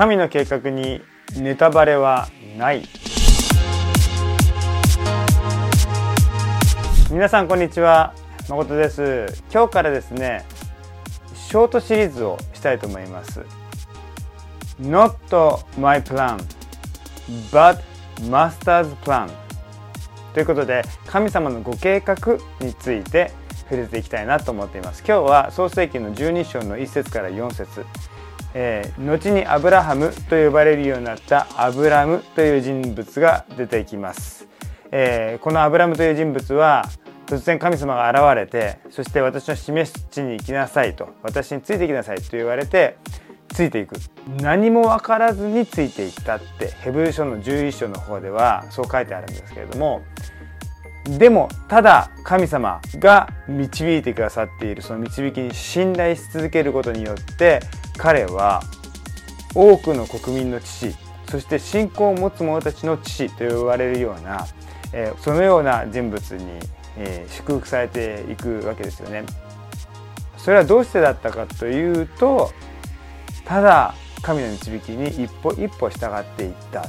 神の計画にネタバレはない。皆さんこんにちは。誠です。今日からですねショートシリーズをしたいと思います。Not my plan but master's plan. ということで神様のご計画について触れていきたいなと思っています。今日は創世記の12章の1節から4節。えー、後にアブラハムと呼ばれるようになったアブラムという人物が出てきます、えー、このアブラムという人物は突然神様が現れてそして私の示す地に行きなさいと私についてきなさいと言われてついていく。何も分からずについていったってヘブル書の11章の方ではそう書いてあるんですけれどもでもただ神様が導いてくださっているその導きに信頼し続けることによって彼は多くの国民の父そして信仰を持つ者たちの父と呼ばれるような、え、そのような人物に、え、祝福されていくわけですよね。それはどうしてだったかというとただ神の導きに一歩一歩従っていった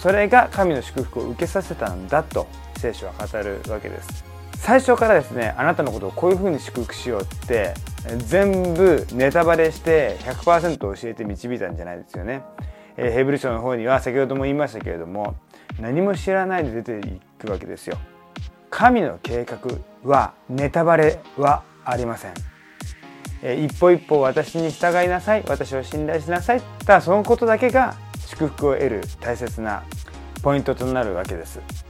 それが神の祝福を受けさせたんだと聖書は語るわけです最初からですねあなたのことをこういうふうに祝福しようって全部ネタバレして100%教えて導いたんじゃないですよね。えー、ヘブル書の方には先ほども言いましたけれども何も知らないで出ていくわけですよ。神の計画はネタバレはありません。えー、一歩一歩私に従いなさい私を信頼しなさいただそのことだけが祝福を得る大切なポイントとなるわけです。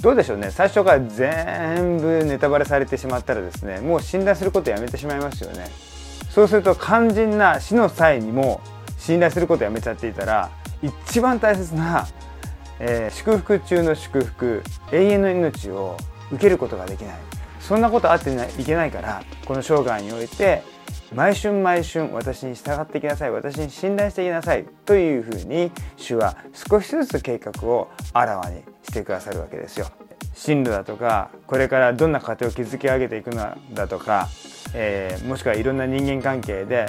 どうでしょうね。最初から全部ネタバレされてしまったらですねもう信頼することやめてしまいますよね。そうすると肝心な死の際にも信頼することやめちゃっていたら一番大切な、えー、祝福中の祝福永遠の命を受けることができない。そんなことあっていけないからこの生涯において毎春毎春私に従ってきなさい。私に信頼してきなさい。というふうに主は少しずつ計画をあらわにしてくださるわけですよ。進路だとかこれからどんな家庭を築き上げていくのだとか、えー、もしくはいろんな人間関係で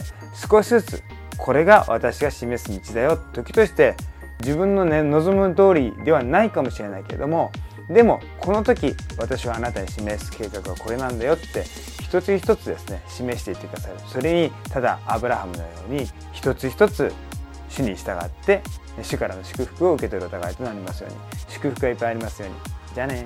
少しずつこれが私が示す道だよ。時として自分のね望む通りではないかもしれないけれどもでもこの時私はあなたに示す計画はこれなんだよって一つ一つですね示していってください。それにただアブラハムのように一つ一つ主に従って主からの祝福を受け取るお互いとなりますように。祝福がいっぱいありますように。じゃあね